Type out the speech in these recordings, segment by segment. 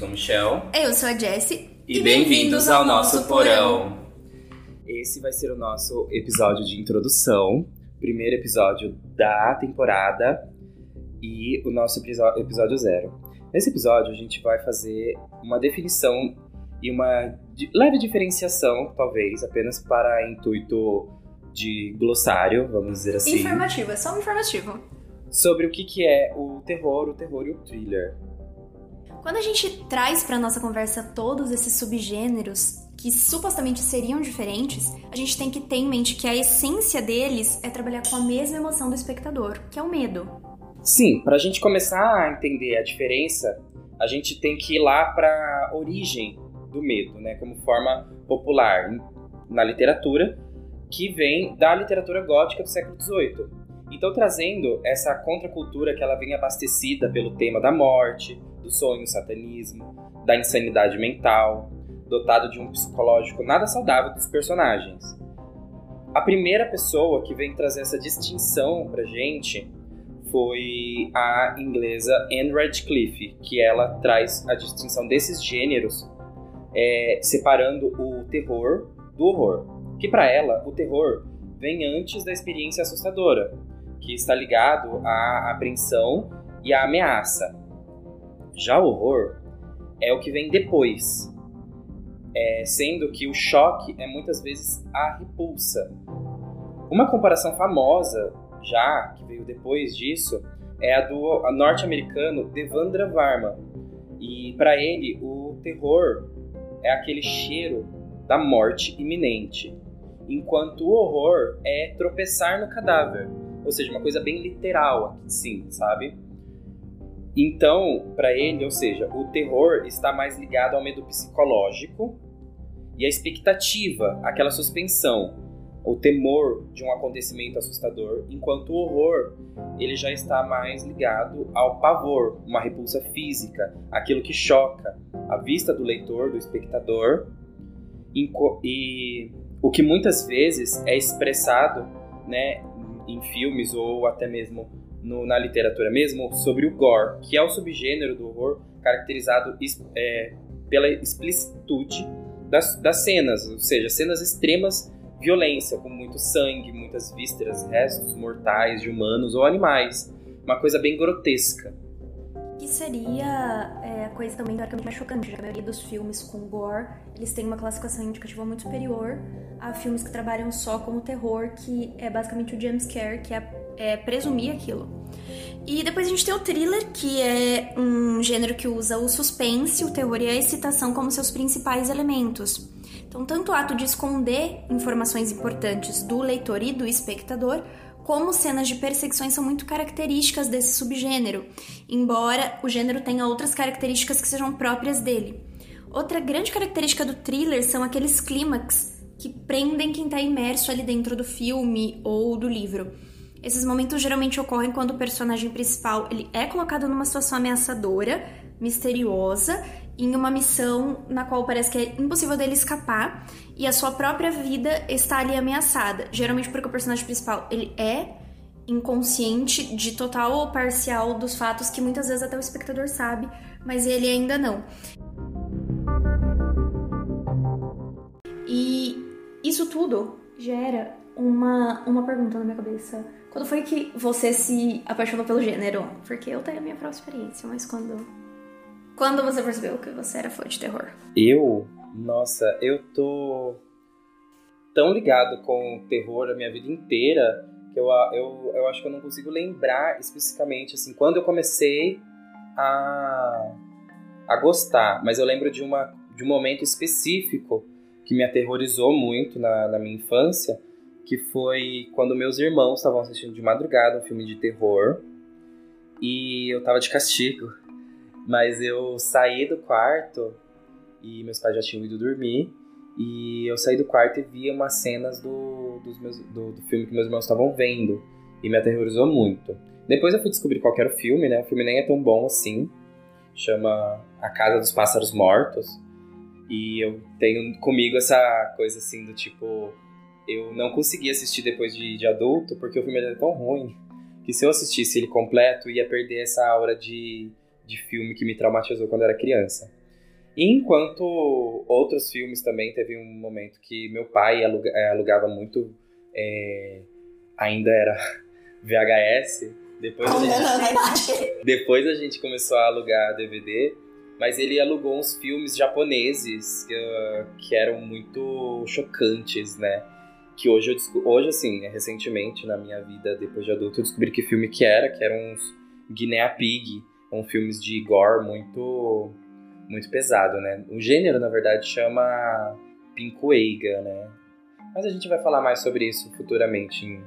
sou o Michel. Eu sou a Jessie. E, bem-vindos ao nosso porão. Esse vai ser o nosso episódio de introdução, primeiro episódio da temporada e o nosso episódio zero. Nesse episódio, a gente vai fazer uma definição e uma leve diferenciação, talvez, apenas para intuito de glossário, vamos dizer assim. Informativo, é só um informativo. Sobre o que, que é o terror, o terror e o thriller. Quando a gente traz para nossa conversa todos esses subgêneros que supostamente seriam diferentes, a gente tem que ter em mente que a essência deles é trabalhar com a mesma emoção do espectador, que é o medo. Sim, para a gente começar a entender a diferença, a gente tem que ir lá para a origem do medo, né, como forma popular na literatura, que vem da literatura gótica do século XVIII. Então, trazendo essa contracultura que ela vem abastecida pelo tema da morte, do sonho, satanismo, da insanidade mental, dotado de um psicológico nada saudável dos personagens. A primeira pessoa que vem trazer essa distinção pra gente foi a inglesa Anne Radcliffe, que ela traz a distinção desses gêneros, é, separando o terror do horror. Que para ela, o terror vem antes da experiência assustadora, que está ligado à apreensão e à ameaça. Já o horror é o que vem depois, é, sendo que o choque é muitas vezes a repulsa. Uma comparação famosa, já que veio depois disso, é a do norte-americano Devandra Varma. E para ele, o terror é aquele cheiro da morte iminente, enquanto o horror é tropeçar no cadáver, ou seja, uma coisa bem literal, sim, sabe? Então, para ele, ou seja, o terror está mais ligado ao medo psicológico e à expectativa, aquela suspensão, o temor de um acontecimento assustador, enquanto o horror ele já está mais ligado ao pavor, uma repulsa física, aquilo que choca a vista do leitor, do espectador, e o que muitas vezes é expressado, né, em filmes ou até mesmo no, na literatura mesmo sobre o gore, que é o subgênero do horror caracterizado é, pela explicitude das, das cenas, ou seja, cenas extremas violência, com muito sangue, muitas vísceras, restos mortais de humanos ou animais. Uma coisa bem grotesca. Que seria é, a coisa também teoricamente mais chocante, já que a maioria dos filmes com gore, eles têm uma classificação indicativa muito superior a filmes que trabalham só com o terror, que é basicamente o jumpscare, que é é, presumir aquilo. E depois a gente tem o thriller, que é um gênero que usa o suspense, o terror e a excitação como seus principais elementos. Então, tanto o ato de esconder informações importantes do leitor e do espectador, como cenas de perseguições são muito características desse subgênero, embora o gênero tenha outras características que sejam próprias dele. Outra grande característica do thriller são aqueles clímax que prendem quem está imerso ali dentro do filme ou do livro. Esses momentos geralmente ocorrem quando o personagem principal ele é colocado numa situação ameaçadora, misteriosa, em uma missão na qual parece que é impossível dele escapar e a sua própria vida está ali ameaçada. Geralmente porque o personagem principal ele é inconsciente de total ou parcial dos fatos que muitas vezes até o espectador sabe, mas ele ainda não. E isso tudo gera uma, uma pergunta na minha cabeça quando foi que você se apaixonou pelo gênero? Porque eu tenho a minha própria experiência, mas quando. Quando você percebeu que você era fã de terror? Eu? Nossa, eu tô tão ligado com terror a minha vida inteira que eu, eu, eu acho que eu não consigo lembrar especificamente, assim, quando eu comecei a, a gostar. Mas eu lembro de, uma, de um momento específico que me aterrorizou muito na, na minha infância que foi quando meus irmãos estavam assistindo de madrugada um filme de terror e eu tava de castigo. Mas eu saí do quarto e meus pais já tinham ido dormir e eu saí do quarto e vi umas cenas do, dos meus, do, do filme que meus irmãos estavam vendo e me aterrorizou muito. Depois eu fui descobrir qual era o filme, né? O filme nem é tão bom assim. Chama A Casa dos Pássaros Mortos. E eu tenho comigo essa coisa assim do tipo eu não consegui assistir depois de, de adulto, porque o filme era tão ruim que se eu assistisse ele completo, ia perder essa aura de, de filme que me traumatizou quando era criança. Enquanto outros filmes também, teve um momento que meu pai eh, alugava muito, é, ainda era VHS, depois a, gente, depois a gente começou a alugar DVD, mas ele alugou uns filmes japoneses que, uh, que eram muito chocantes, né? Que hoje eu hoje assim, recentemente na minha vida depois de adulto eu descobri que filme que era, que eram uns Guinea Pig, um filmes de gore muito muito pesado, né? O gênero na verdade chama Pinkueiga, né? Mas a gente vai falar mais sobre isso futuramente em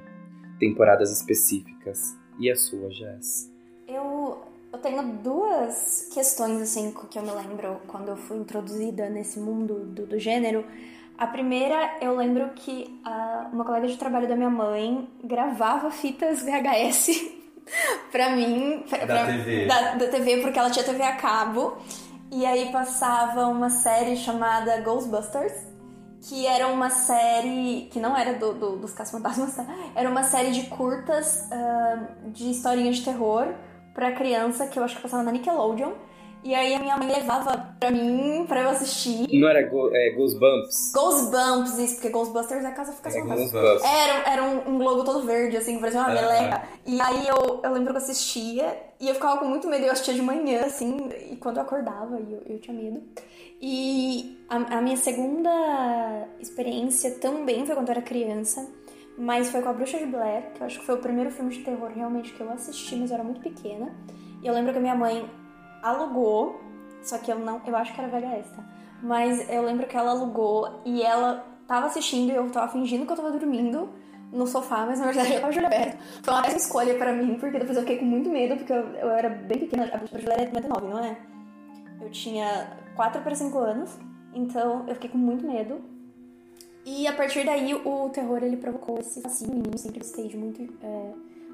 temporadas específicas. E a sua, Jess? Eu, eu tenho duas questões, assim, que eu me lembro quando eu fui introduzida nesse mundo do, do gênero. A primeira, eu lembro que a, uma colega de trabalho da minha mãe gravava fitas VHS pra mim. Pra, da TV. Da, da TV, porque ela tinha TV a cabo. E aí passava uma série chamada Ghostbusters que era uma série que não era do, do dos Caça-Fantasmas, tá? Era uma série de curtas uh, de historinhas de terror pra criança que eu acho que passava na Nickelodeon. E aí a minha mãe levava pra mim, pra eu assistir. Não era go, é, Goosebumps? Goosebumps, isso, porque Ghostbusters é casa fica é, Goosebumps. Era, era um, um, logo todo verde, assim, parecia uma meleca. E aí eu, eu lembro que eu assistia e eu ficava com muito medo, eu assistia de manhã, assim, e quando eu acordava, eu, eu tinha medo. E a, a minha segunda experiência também foi quando eu era criança, mas foi com A Bruxa de Blair, que eu acho que foi o primeiro filme de terror realmente que eu assisti, mas eu era muito pequena. E eu lembro que a minha mãe alugou, só que eu não, eu acho que era VHS, tá? Mas eu lembro que ela alugou e ela tava assistindo e eu tava fingindo que eu tava dormindo no sofá, mas na verdade eu tava de aberto. Foi uma péssima escolha pra mim, porque depois eu fiquei com muito medo, porque eu, eu era bem pequena. A Bruxa de Blair é 99, não é? Eu tinha 4 para 5 anos, então eu fiquei com muito medo. E a partir daí o terror ele provocou esse fascínio em mim, sempre gostei de muito é,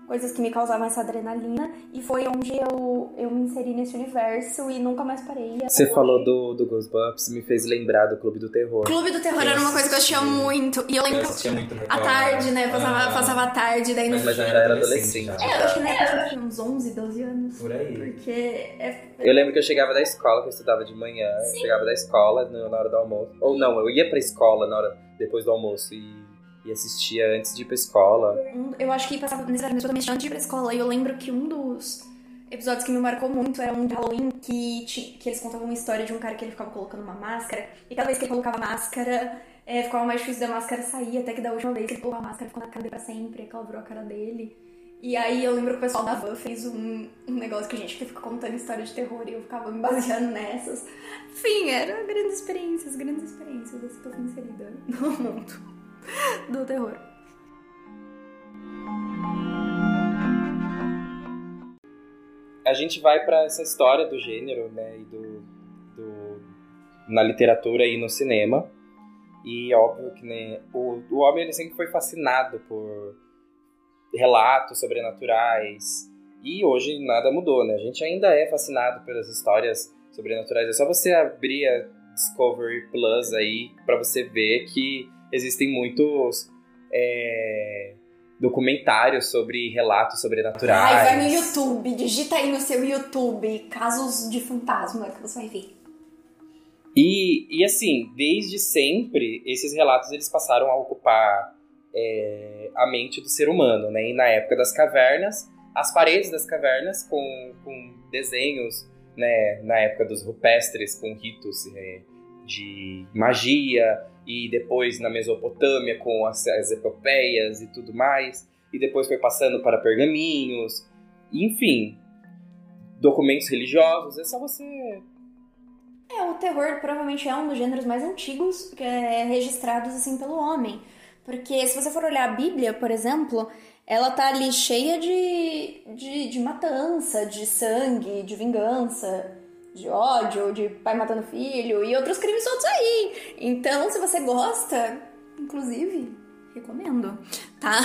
coisas que me causavam essa adrenalina. E foi onde eu, eu me inseri nesse universo e nunca mais parei. Você falou do, do Ghostbusters, me fez lembrar do Clube do Terror. Clube do Terror era uma coisa que eu assistia muito. E eu lembro. Eu muito à tarde, né? Passava, ah, passava a tarde, daí no Mas, mas já era adolescente. É, eu acho que na época eu tinha uns 11, 12 anos. Por aí. Porque. É... Eu lembro que eu chegava da escola, que eu estudava de manhã. Sim. Eu chegava da escola na hora do almoço. Ou não, eu ia pra escola na hora, depois do almoço e assistia antes de ir pra escola. Eu acho que passava necessariamente antes de ir pra escola. E eu lembro que um dos episódios que me marcou muito era um de Halloween que, que eles contavam uma história de um cara que ele ficava colocando uma máscara. E cada vez que ele colocava máscara, é, ficava mais difícil da máscara sair. Até que da última vez que ele colocou a máscara, ficou na cara dele pra sempre. Virou a cara dele. E aí eu lembro que o pessoal da van fez um, um negócio que a gente fica contando história de terror e eu ficava me baseando nessas. Enfim, eram grandes experiências, grandes experiências. Eu estou inserida no mundo. do terror. A gente vai para essa história do gênero, né, e do, do, na literatura e no cinema. E óbvio que né, o, o homem ele sempre foi fascinado por relatos sobrenaturais. E hoje nada mudou, né? A gente ainda é fascinado pelas histórias sobrenaturais. É só você abrir a Discovery Plus aí para você ver que existem muitos é, documentários sobre relatos sobrenaturais. Ai, vai no YouTube, digita aí no seu YouTube casos de fantasma que você vai ver. E, e assim, desde sempre, esses relatos eles passaram a ocupar é, a mente do ser humano, né? E na época das cavernas, as paredes das cavernas com, com desenhos, né? Na época dos rupestres, com ritos é, de magia, e depois na Mesopotâmia com as, as epopeias e tudo mais, e depois foi passando para pergaminhos, enfim, documentos religiosos, é só você é, o terror provavelmente é um dos gêneros mais antigos é registrados assim pelo homem. Porque se você for olhar a Bíblia, por exemplo, ela tá ali cheia de, de, de matança, de sangue, de vingança de ódio, de pai matando filho e outros crimes todos aí. Então, se você gosta, inclusive, recomendo, tá?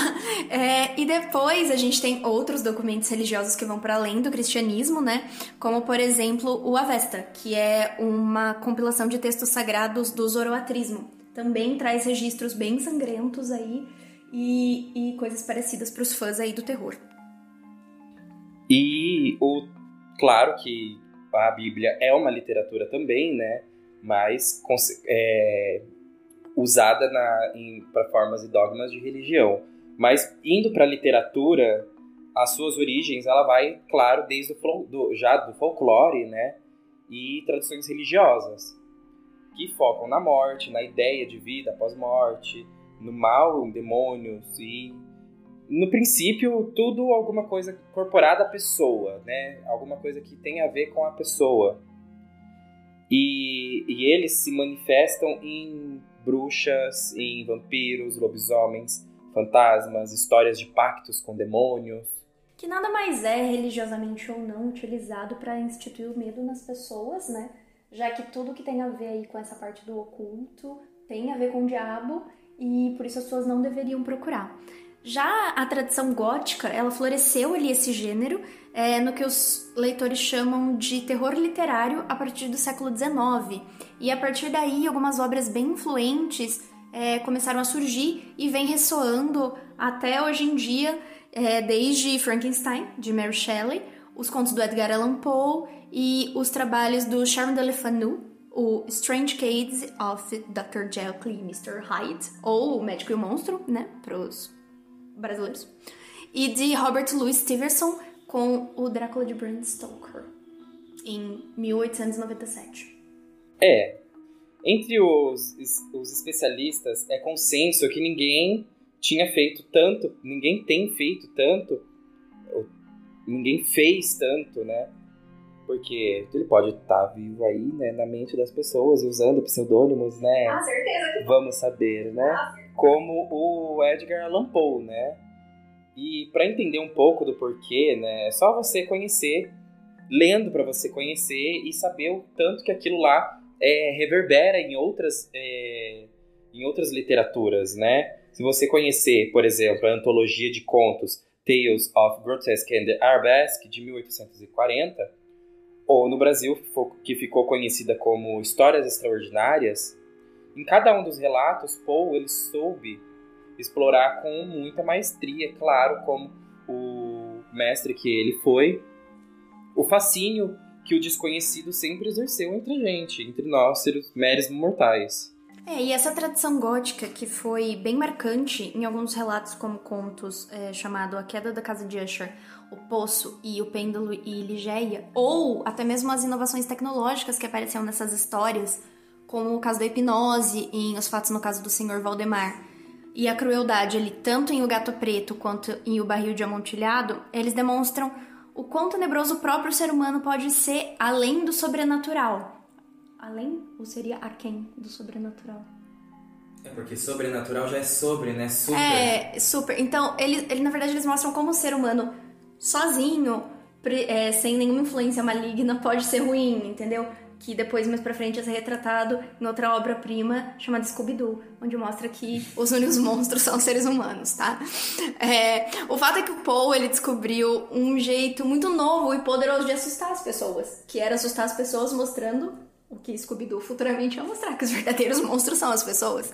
É, e depois a gente tem outros documentos religiosos que vão para além do cristianismo, né? Como, por exemplo, o Avesta, que é uma compilação de textos sagrados do zoroatrismo. Também traz registros bem sangrentos aí e, e coisas parecidas para os fãs aí do terror. E o claro que a Bíblia é uma literatura também, né? mais é, usada para formas e dogmas de religião. Mas indo para a literatura, as suas origens, ela vai, claro, desde o do, já do folclore, né? E tradições religiosas, que focam na morte, na ideia de vida após morte, no mal, em demônios e no princípio tudo alguma coisa incorporada à pessoa, né? Alguma coisa que tem a ver com a pessoa. E, e eles se manifestam em bruxas, em vampiros, lobisomens, fantasmas, histórias de pactos com demônios. Que nada mais é, religiosamente ou não, utilizado para instituir o medo nas pessoas, né? Já que tudo que tem a ver aí com essa parte do oculto tem a ver com o diabo e por isso as pessoas não deveriam procurar. Já a tradição gótica, ela floresceu ali esse gênero é, no que os leitores chamam de terror literário a partir do século XIX. E a partir daí, algumas obras bem influentes é, começaram a surgir e vem ressoando até hoje em dia, é, desde Frankenstein, de Mary Shelley, os contos do Edgar Allan Poe e os trabalhos do Sharon de Le Fanu, o Strange Case of Dr. Jekyll e Mr. Hyde, ou O Médico e o Monstro, né, para os brasileiros, e de Robert Louis Stevenson com o Drácula de Bram Stoker, em 1897. É, entre os, os especialistas é consenso que ninguém tinha feito tanto, ninguém tem feito tanto, ninguém fez tanto, né? Porque ele pode estar tá vivo aí, né, na mente das pessoas e usando pseudônimos, né? Ah, certeza que Vamos saber, né? Ah, como o Edgar Allan Poe, né? E para entender um pouco do porquê, né, é só você conhecer, lendo para você conhecer e saber o tanto que aquilo lá é, reverbera em outras, é, em outras literaturas, né? Se você conhecer, por exemplo, a antologia de contos Tales of Grotesque and Arabesque, de 1840, ou no Brasil, que ficou conhecida como Histórias Extraordinárias, em cada um dos relatos, Poe ele soube explorar com muita maestria, claro, como o mestre que ele foi, o fascínio que o desconhecido sempre exerceu entre a gente, entre nós, seres meros mortais. É, e essa tradição gótica, que foi bem marcante em alguns relatos como contos é, chamado A Queda da Casa de Usher, O Poço e O Pêndulo e Ligeia, ou até mesmo as inovações tecnológicas que apareciam nessas histórias, como o caso da hipnose em Os Fatos no Caso do Senhor Valdemar, e a crueldade ali, tanto em O Gato Preto quanto em O Barril de Amontilhado, eles demonstram o quão tenebroso o próprio ser humano pode ser além do sobrenatural. Além ou seria aquém do sobrenatural? É porque sobrenatural já é sobre, né? Super. É, super. Então, ele, ele na verdade, eles mostram como o ser humano sozinho, é, sem nenhuma influência maligna, pode ser ruim, entendeu? Que depois, mais pra frente, é retratado em outra obra-prima chamada Scooby-Doo, onde mostra que os únicos monstros são seres humanos, tá? É, o fato é que o Paul, ele descobriu um jeito muito novo e poderoso de assustar as pessoas, que era assustar as pessoas mostrando o que Scooby-Doo futuramente ia mostrar, que os verdadeiros monstros são as pessoas.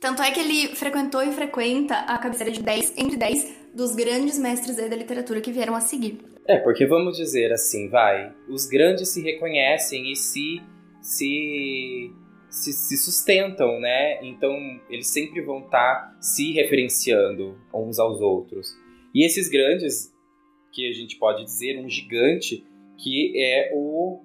Tanto é que ele frequentou e frequenta a cabeceira de 10, entre 10 dos grandes mestres da literatura que vieram a seguir. É, porque vamos dizer assim, vai, os grandes se reconhecem e se, se, se, se sustentam, né? Então eles sempre vão estar tá se referenciando uns aos outros. E esses grandes, que a gente pode dizer, um gigante, que é o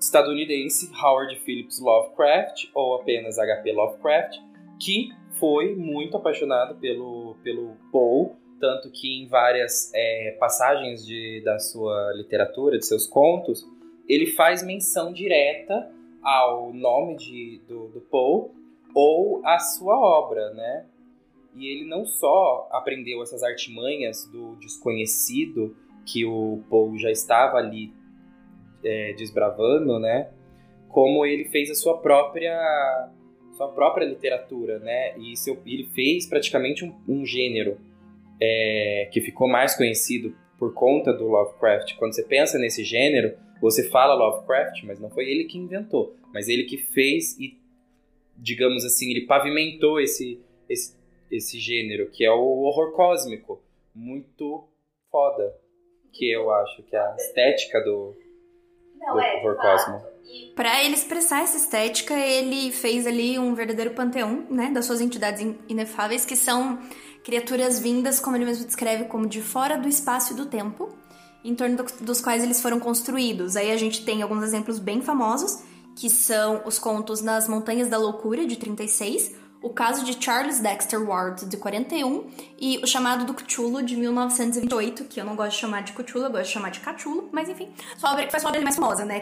estadunidense Howard Phillips Lovecraft, ou apenas HP Lovecraft, que foi muito apaixonado pelo, pelo Poe, tanto que em várias é, passagens de, da sua literatura, de seus contos, ele faz menção direta ao nome de, do, do Poe ou à sua obra, né? E ele não só aprendeu essas artimanhas do desconhecido que o Poe já estava ali é, desbravando, né? Como ele fez a sua própria sua própria literatura, né? E seu, ele fez praticamente um, um gênero é, que ficou mais conhecido por conta do Lovecraft. Quando você pensa nesse gênero, você fala Lovecraft, mas não foi ele que inventou, mas ele que fez e, digamos assim, ele pavimentou esse, esse, esse gênero, que é o horror cósmico. Muito foda. Que eu acho que é a estética do, do é, horror cósmico. Para ele expressar essa estética, ele fez ali um verdadeiro panteão, né, das suas entidades inefáveis, que são criaturas vindas, como ele mesmo descreve, como de fora do espaço e do tempo, em torno do, dos quais eles foram construídos. Aí a gente tem alguns exemplos bem famosos, que são os contos Nas Montanhas da Loucura, de 36, o caso de Charles Dexter Ward, de 41, e o chamado do Cthulhu, de 1928, que eu não gosto de chamar de Cthulhu, eu gosto de chamar de Cthulhu, mas enfim, sua obra, foi a sua obra mais famosa, né?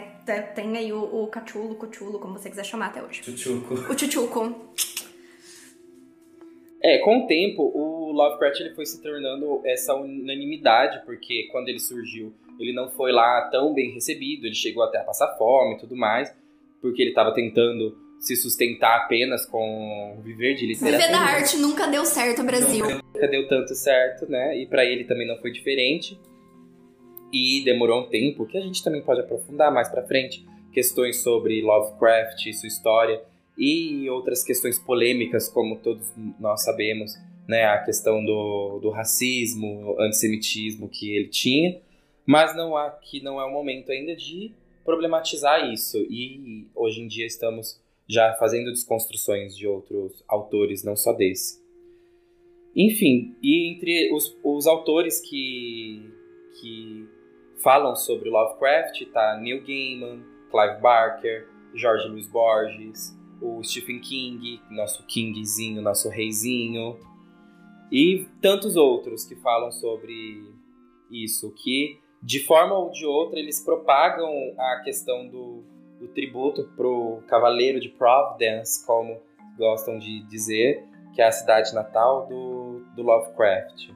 Tem aí o, o Cthulhu, Cthulhu, como você quiser chamar até hoje. Chuchuco. O Chuchuco. É, com o tempo, o Lovecraft ele foi se tornando essa unanimidade, porque quando ele surgiu, ele não foi lá tão bem recebido, ele chegou até a passar fome e tudo mais, porque ele estava tentando se sustentar apenas com viver de literatura. Viver da arte nunca deu certo, Brasil. Nunca deu tanto certo, né? E para ele também não foi diferente. E demorou um tempo, que a gente também pode aprofundar mais para frente, questões sobre Lovecraft e sua história e outras questões polêmicas, como todos nós sabemos, né? A questão do, do racismo, antissemitismo que ele tinha. Mas não aqui não é o momento ainda de problematizar isso. E hoje em dia estamos já fazendo desconstruções de outros autores, não só desse. Enfim, e entre os, os autores que, que falam sobre Lovecraft tá Neil Gaiman, Clive Barker, George Louis Borges, o Stephen King, nosso Kingzinho, nosso reizinho, e tantos outros que falam sobre isso, que de forma ou de outra eles propagam a questão do, do tributo pro Cavaleiro de Providence, como gostam de dizer, que é a cidade natal do, do Lovecraft.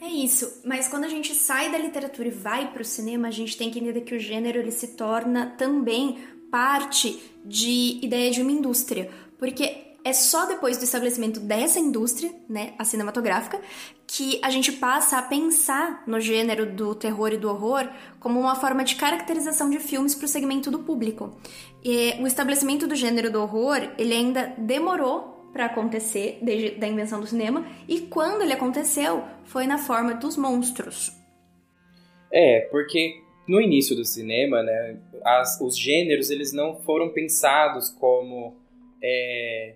É isso, mas quando a gente sai da literatura e vai para o cinema, a gente tem que entender que o gênero ele se torna também parte de ideia de uma indústria, porque é só depois do estabelecimento dessa indústria, né, a cinematográfica, que a gente passa a pensar no gênero do terror e do horror como uma forma de caracterização de filmes para o segmento do público. E o estabelecimento do gênero do horror, ele ainda demorou para acontecer desde a invenção do cinema, e quando ele aconteceu, foi na forma dos monstros. É, porque no início do cinema, né, as, os gêneros eles não foram pensados como é,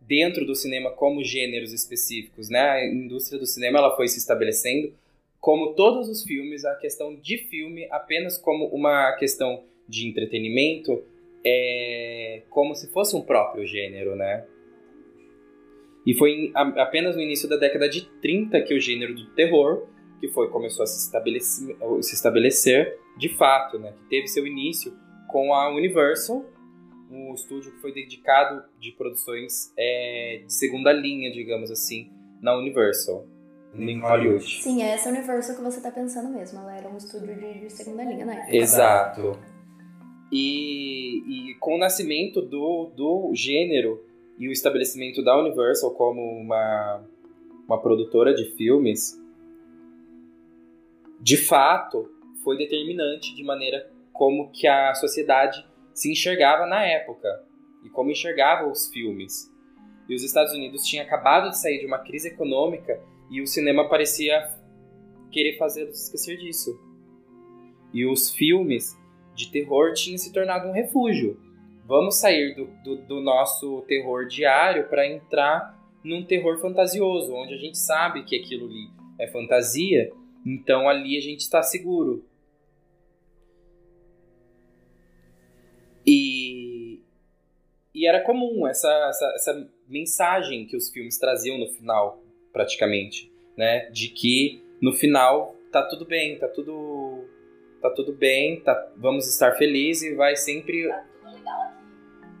dentro do cinema como gêneros específicos, né? A indústria do cinema ela foi se estabelecendo como todos os filmes, a questão de filme apenas como uma questão de entretenimento, é como se fosse um próprio gênero, né? E foi apenas no início da década de 30 que o gênero do terror, que foi começou a se estabelecer, se estabelecer de fato, né? Que teve seu início com a Universal, um estúdio que foi dedicado de produções é, de segunda linha, digamos assim, na Universal, em Hollywood. Sim, é essa Universal que você está pensando mesmo. Ela era um estúdio de, de segunda linha, né? Exato. E, e com o nascimento do, do gênero e o estabelecimento da Universal como uma, uma produtora de filmes, de fato, foi determinante de maneira como que a sociedade se enxergava na época e como enxergava os filmes. E os Estados Unidos tinham acabado de sair de uma crise econômica e o cinema parecia querer fazê-los esquecer disso. E os filmes de terror tinham se tornado um refúgio. Vamos sair do, do, do nosso terror diário para entrar num terror fantasioso, onde a gente sabe que aquilo ali é fantasia, então ali a gente está seguro. E, e era comum essa, essa, essa mensagem que os filmes traziam no final, praticamente, né? De que no final tá tudo bem, tá tudo tá tudo bem, tá, vamos estar felizes e vai sempre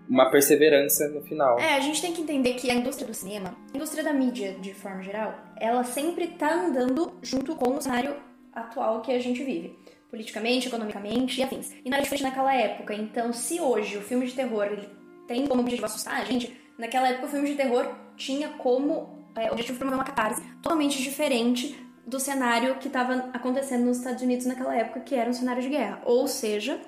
uma perseverança no final. É, a gente tem que entender que a indústria do cinema, a indústria da mídia de forma geral, ela sempre tá andando junto com o cenário atual que a gente vive politicamente, economicamente e afins. E não era diferente naquela época. Então, se hoje o filme de terror tem como objetivo assustar a gente, naquela época o filme de terror tinha como é, objetivo promover uma catarse totalmente diferente do cenário que estava acontecendo nos Estados Unidos naquela época, que era um cenário de guerra. Ou seja,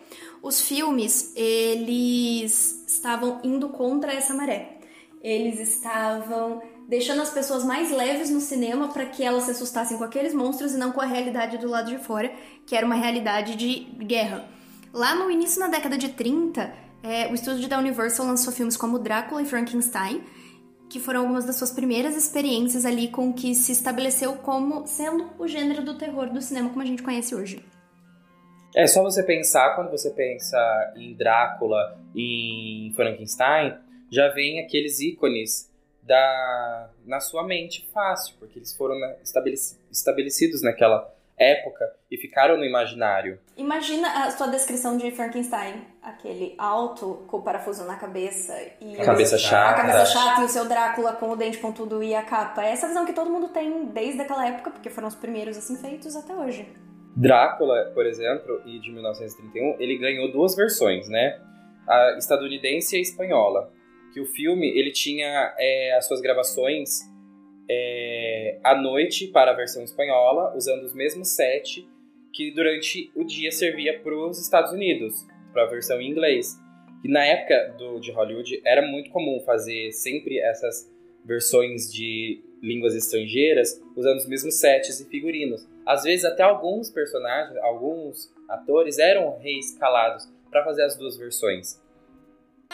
os filmes, eles estavam indo contra essa maré. Eles estavam deixando as pessoas mais leves no cinema para que elas se assustassem com aqueles monstros e não com a realidade do lado de fora, que era uma realidade de guerra. Lá no início da década de 30, é, o estúdio da Universal lançou filmes como Drácula e Frankenstein, que foram algumas das suas primeiras experiências ali com o que se estabeleceu como sendo o gênero do terror do cinema como a gente conhece hoje. É só você pensar, quando você pensa em Drácula e em Frankenstein, já vem aqueles ícones da, na sua mente fácil, porque eles foram na, estabeleci, estabelecidos naquela época e ficaram no imaginário. Imagina a sua descrição de Frankenstein, aquele alto com o parafuso na cabeça e a cabeça chata. A cabeça chata e o seu Drácula com o dente pontudo e a capa. Essa visão que todo mundo tem desde aquela época, porque foram os primeiros assim feitos até hoje. Drácula, por exemplo, e de 1931, ele ganhou duas versões, né? A estadunidense e a espanhola. Que o filme ele tinha é, as suas gravações é, à noite para a versão espanhola, usando os mesmos sete que durante o dia servia para os Estados Unidos, para a versão em inglês. E na época do, de Hollywood era muito comum fazer sempre essas versões de línguas estrangeiras usando os mesmos sets e figurinos. Às vezes até alguns personagens, alguns atores eram reescalados para fazer as duas versões.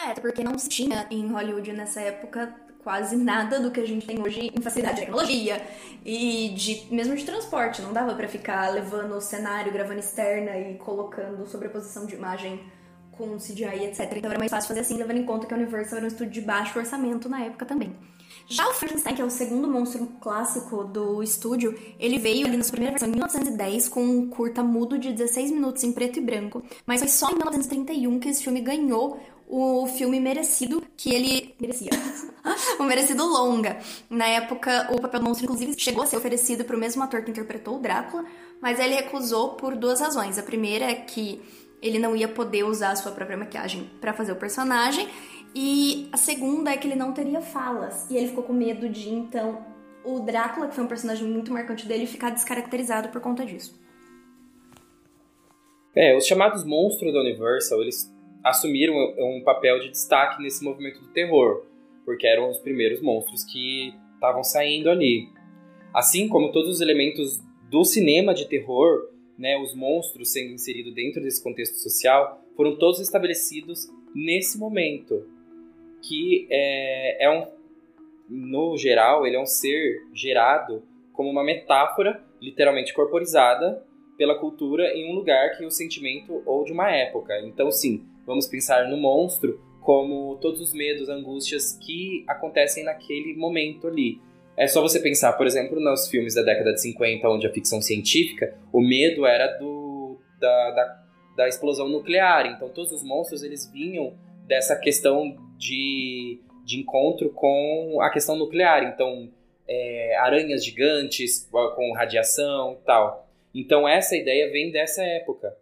É, porque não se tinha em Hollywood nessa época quase nada do que a gente tem hoje em facilidade de tecnologia e de mesmo de transporte. Não dava para ficar levando o cenário, gravando externa e colocando sobreposição de imagem com CGI, etc. Então era mais fácil fazer assim, levando em conta que a Universal era um estúdio de baixo orçamento na época também. Já o Frankenstein, que é o segundo monstro clássico do estúdio, ele veio ali na sua primeira versão em 1910 com um curta mudo de 16 minutos em preto e branco, mas foi só em 1931 que esse filme ganhou o filme merecido que ele merecia. o merecido longa. Na época, o papel do monstro, inclusive, chegou a ser oferecido para o mesmo ator que interpretou o Drácula, mas ele recusou por duas razões. A primeira é que ele não ia poder usar a sua própria maquiagem para fazer o personagem, e a segunda é que ele não teria falas. E ele ficou com medo de, então, o Drácula, que foi um personagem muito marcante dele, ficar descaracterizado por conta disso. É, os chamados monstros da Universal, eles assumiram um papel de destaque nesse movimento do terror, porque eram os primeiros monstros que estavam saindo ali. Assim como todos os elementos do cinema de terror, né, os monstros sendo inseridos dentro desse contexto social, foram todos estabelecidos nesse momento que é, é um, no geral, ele é um ser gerado como uma metáfora literalmente corporizada pela cultura em um lugar que o sentimento ou de uma época. Então, sim, vamos pensar no monstro como todos os medos, angústias que acontecem naquele momento ali. É só você pensar, por exemplo, nos filmes da década de 50, onde a ficção científica, o medo era do, da, da, da explosão nuclear. Então, todos os monstros eles vinham dessa questão de, de encontro com a questão nuclear. Então, é, aranhas gigantes com radiação e tal. Então, essa ideia vem dessa época.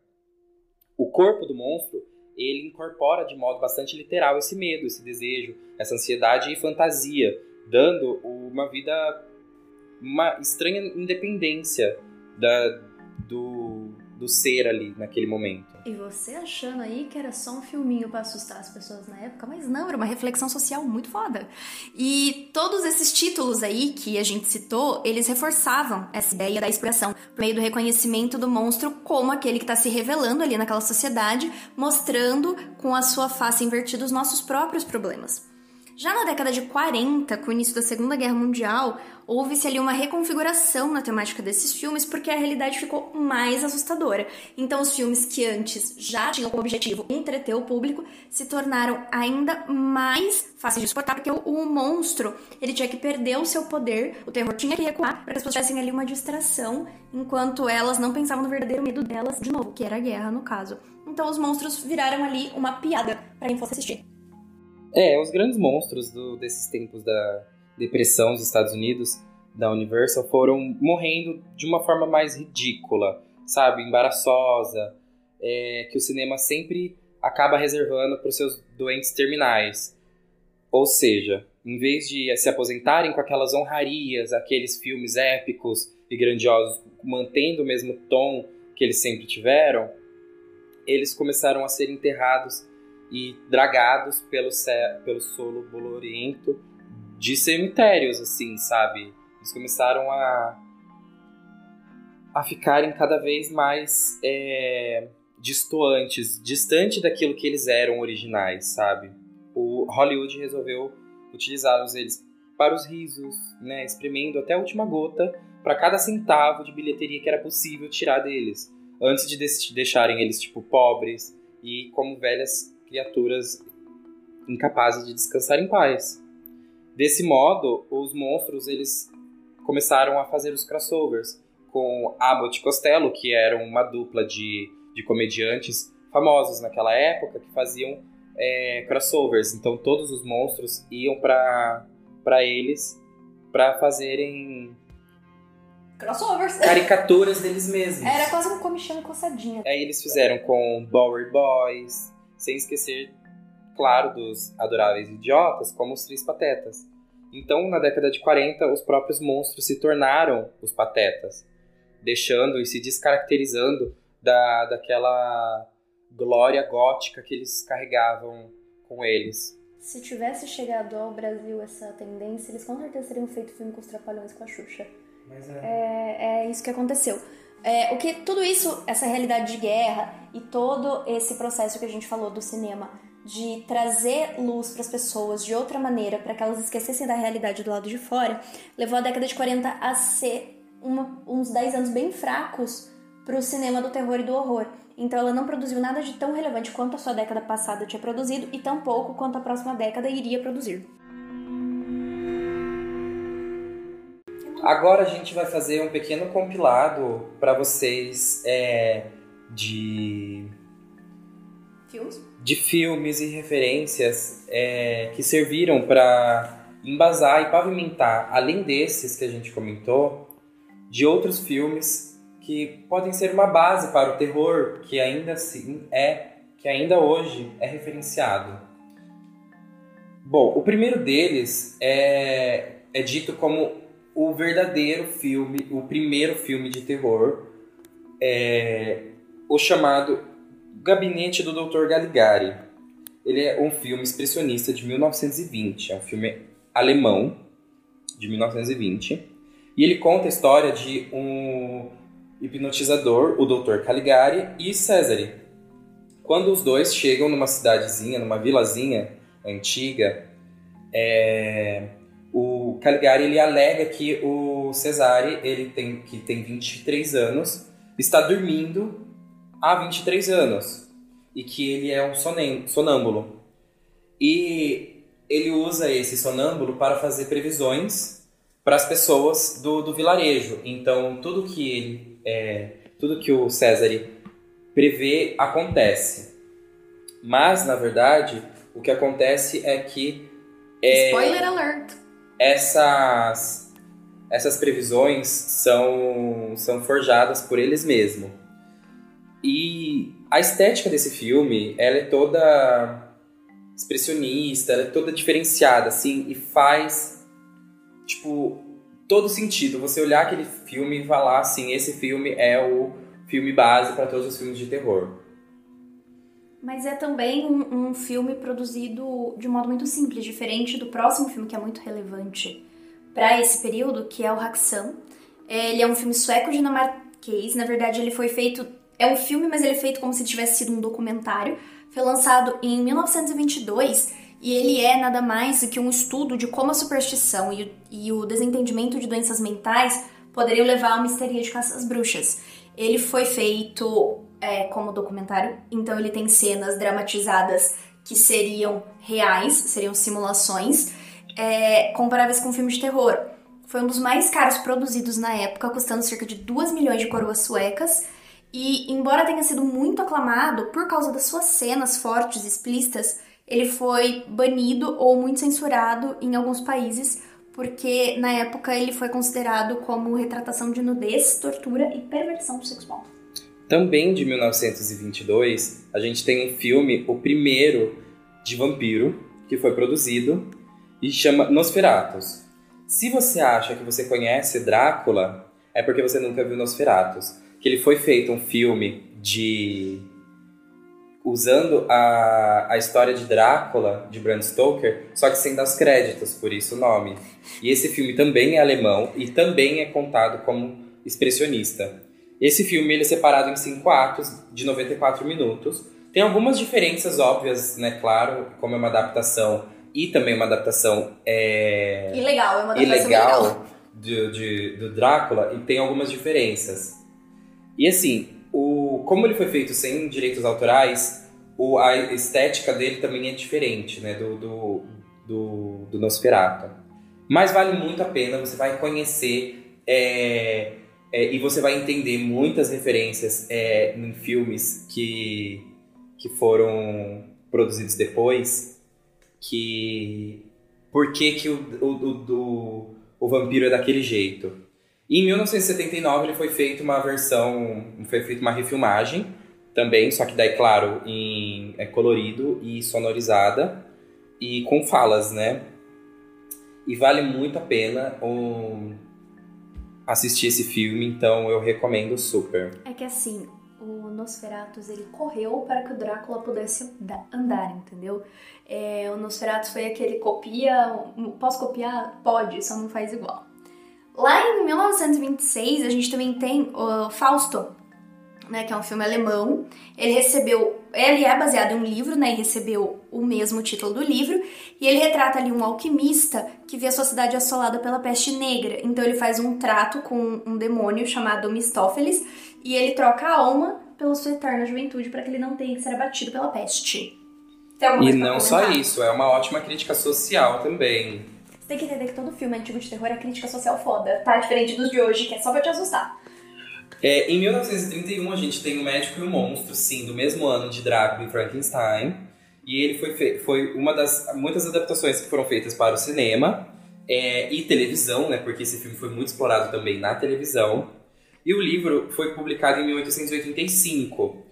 O corpo do monstro ele incorpora de modo bastante literal esse medo, esse desejo, essa ansiedade e fantasia, dando uma vida, uma estranha independência da, do, do ser ali naquele momento. E você achando aí que era só um filminho para assustar as pessoas na época, mas não, era uma reflexão social muito foda. E todos esses títulos aí que a gente citou, eles reforçavam essa ideia da expressão por meio do reconhecimento do monstro como aquele que está se revelando ali naquela sociedade, mostrando com a sua face invertida os nossos próprios problemas. Já na década de 40, com o início da Segunda Guerra Mundial, houve-se ali uma reconfiguração na temática desses filmes porque a realidade ficou mais assustadora. Então, os filmes que antes já tinham como objetivo entreter o público se tornaram ainda mais fáceis de suportar porque o, o monstro ele tinha que perder o seu poder, o terror tinha que recuar para que as pessoas tivessem ali uma distração enquanto elas não pensavam no verdadeiro medo delas de novo, que era a guerra no caso. Então, os monstros viraram ali uma piada para quem fosse assistir. É, os grandes monstros do, desses tempos da depressão dos Estados Unidos, da Universal, foram morrendo de uma forma mais ridícula, sabe? Embaraçosa, é, que o cinema sempre acaba reservando para os seus doentes terminais. Ou seja, em vez de se aposentarem com aquelas honrarias, aqueles filmes épicos e grandiosos, mantendo o mesmo tom que eles sempre tiveram, eles começaram a ser enterrados e dragados pelo, pelo solo bolorento de cemitérios, assim, sabe? Eles começaram a, a ficarem cada vez mais é, distoantes, distante daquilo que eles eram originais, sabe? O Hollywood resolveu utilizá-los eles para os risos, né, exprimindo até a última gota para cada centavo de bilheteria que era possível tirar deles, antes de deixarem eles tipo pobres e como velhas criaturas incapazes de descansar em paz. Desse modo, os monstros eles começaram a fazer os crossovers com Abbott e Costello, que eram uma dupla de, de comediantes famosos naquela época que faziam é, crossovers. Então todos os monstros iam para para eles para fazerem crossovers, caricaturas deles mesmos. Era quase um comichão coçadinha. Aí eles fizeram com Bowery Boys, sem esquecer, claro, dos adoráveis idiotas, como os Três Patetas. Então, na década de 40, os próprios monstros se tornaram os patetas, deixando e se descaracterizando da, daquela glória gótica que eles carregavam com eles. Se tivesse chegado ao Brasil essa tendência, eles com certeza teriam feito filme com os Trapalhões com a Xuxa. Mas é... é, é isso que aconteceu. É, o que tudo isso, essa realidade de guerra e todo esse processo que a gente falou do cinema de trazer luz para as pessoas de outra maneira, para que elas esquecessem da realidade do lado de fora, levou a década de 40 a ser uma, uns 10 anos bem fracos para o cinema do terror e do horror. Então ela não produziu nada de tão relevante quanto a sua década passada tinha produzido e tão pouco quanto a próxima década iria produzir. Agora a gente vai fazer um pequeno compilado para vocês é, de filmes, de filmes e referências é, que serviram para embasar e pavimentar, além desses que a gente comentou, de outros filmes que podem ser uma base para o terror que ainda assim é que ainda hoje é referenciado. Bom, o primeiro deles é, é dito como o verdadeiro filme, o primeiro filme de terror, é o chamado Gabinete do Dr. Galigari. Ele é um filme expressionista de 1920, é um filme alemão de 1920, e ele conta a história de um hipnotizador, o Dr. Caligari e Cesare. Quando os dois chegam numa cidadezinha, numa vilazinha antiga, é, o Caligari ele alega que o Cesare, ele tem, que tem 23 anos, está dormindo há 23 anos e que ele é um sonâmbulo. E ele usa esse sonâmbulo para fazer previsões para as pessoas do, do vilarejo. Então, tudo que ele é, tudo que o César prevê acontece. Mas, na verdade, o que acontece é que. É, Spoiler alert! Essas, essas previsões são, são forjadas por eles mesmos. E a estética desse filme, ela é toda expressionista, ela é toda diferenciada, assim, e faz, tipo, todo sentido. Você olhar aquele filme e falar assim, esse filme é o filme base para todos os filmes de terror. Mas é também um, um, filme produzido de um modo muito simples, diferente do próximo filme que é muito relevante para esse período, que é o Haxan. Ele é um filme sueco-dinamarquês, na verdade ele foi feito... É um filme, mas ele é feito como se tivesse sido um documentário. Foi lançado em 1922 e ele é nada mais do que um estudo de como a superstição e, e o desentendimento de doenças mentais poderiam levar a uma histeria de caça às bruxas. Ele foi feito é, como documentário, então ele tem cenas dramatizadas que seriam reais, seriam simulações, é, comparáveis com um filme de terror. Foi um dos mais caros produzidos na época, custando cerca de 2 milhões de coroas suecas. E, embora tenha sido muito aclamado por causa das suas cenas fortes e explícitas, ele foi banido ou muito censurado em alguns países, porque na época ele foi considerado como retratação de nudez, tortura e perversão sexual. Também de 1922, a gente tem um filme, o primeiro de vampiro, que foi produzido e chama Nosferatus. Se você acha que você conhece Drácula, é porque você nunca viu Nosferatus. Que ele foi feito um filme de usando a, a história de Drácula, de Bram Stoker, só que sem dar os créditos, por isso o nome. E esse filme também é alemão e também é contado como expressionista. Esse filme ele é separado em cinco atos de 94 minutos. Tem algumas diferenças óbvias, né? Claro, como é uma adaptação e também uma adaptação é... ilegal, é uma adaptação ilegal ilegal. do, de, do Drácula e tem algumas diferenças. E assim, o, como ele foi feito sem direitos autorais, o, a estética dele também é diferente, né? Do, do, do, do Nosferatu. Mas vale muito a pena, você vai conhecer é, é, e você vai entender muitas referências é, em filmes que, que foram produzidos depois, que por que, que o, o, o, o vampiro é daquele jeito. E em 1979 ele foi feito uma versão, foi feita uma refilmagem também, só que daí, claro, em é colorido e sonorizada e com falas, né? E vale muito a pena um, assistir esse filme, então eu recomendo super. É que assim, o Nosferatus ele correu para que o Drácula pudesse andar, entendeu? É, o Nosferatus foi aquele copia. Posso copiar? Pode, só não faz igual. Lá em 1926 a gente também tem o Fausto, né, que é um filme alemão. Ele recebeu, ele é baseado em um livro, né, e recebeu o mesmo título do livro, e ele retrata ali um alquimista que vê a sua cidade assolada pela peste negra. Então ele faz um trato com um demônio chamado Mistófeles e ele troca a alma pela sua eterna juventude para que ele não tenha que ser abatido pela peste. E não só isso, é uma ótima crítica social também. Você tem que entender que todo filme antigo de terror é crítica social foda, tá? Diferente dos de hoje, que é só pra te assustar. É, em 1931 a gente tem o Médico e o Monstro, sim, do mesmo ano de Drácula e Frankenstein. E ele foi, foi uma das muitas adaptações que foram feitas para o cinema é, e televisão, né? Porque esse filme foi muito explorado também na televisão. E o livro foi publicado em 1885.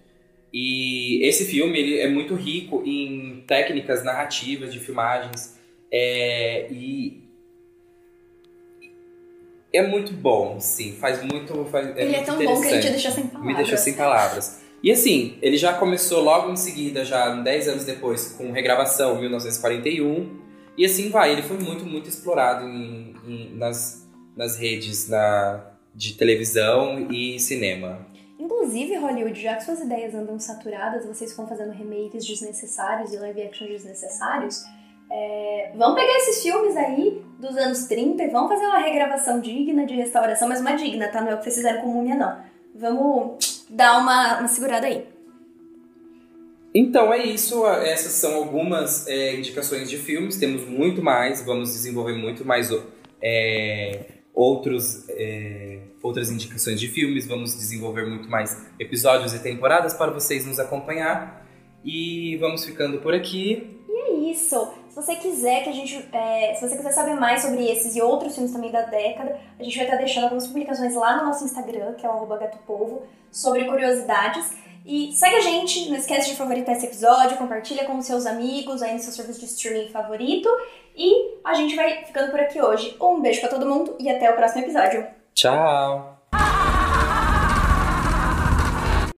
E esse filme ele é muito rico em técnicas narrativas de filmagens é, e é muito bom, sim. Faz muito. Faz, é ele muito é tão bom que ele te deixou sem palavras. Me deixou sem palavras. E assim, ele já começou logo em seguida, já 10 anos depois, com regravação, 1941. E assim vai, ele foi muito, muito explorado em, em, nas, nas redes na, de televisão e cinema. Inclusive, Hollywood, já que suas ideias andam saturadas, vocês ficam fazendo remakes desnecessários e live action desnecessários, é, vamos pegar esses filmes aí dos anos 30 e vamos fazer uma regravação digna de restauração, mas uma digna, tá? Não é o que vocês fizeram com Múmia, não. Vamos dar uma, uma segurada aí. Então é isso, essas são algumas é, indicações de filmes, temos muito mais, vamos desenvolver muito mais é, outros, é, outras indicações de filmes, vamos desenvolver muito mais episódios e temporadas para vocês nos acompanhar. E vamos ficando por aqui. E é isso. Se você quiser que a gente. É, se você quiser saber mais sobre esses e outros filmes também da década, a gente vai estar deixando algumas publicações lá no nosso Instagram, que é o gatopovo, sobre curiosidades. E segue a gente, não esquece de favoritar esse episódio, compartilha com seus amigos aí no seu serviço de streaming favorito. E a gente vai ficando por aqui hoje. Um beijo para todo mundo e até o próximo episódio. Tchau!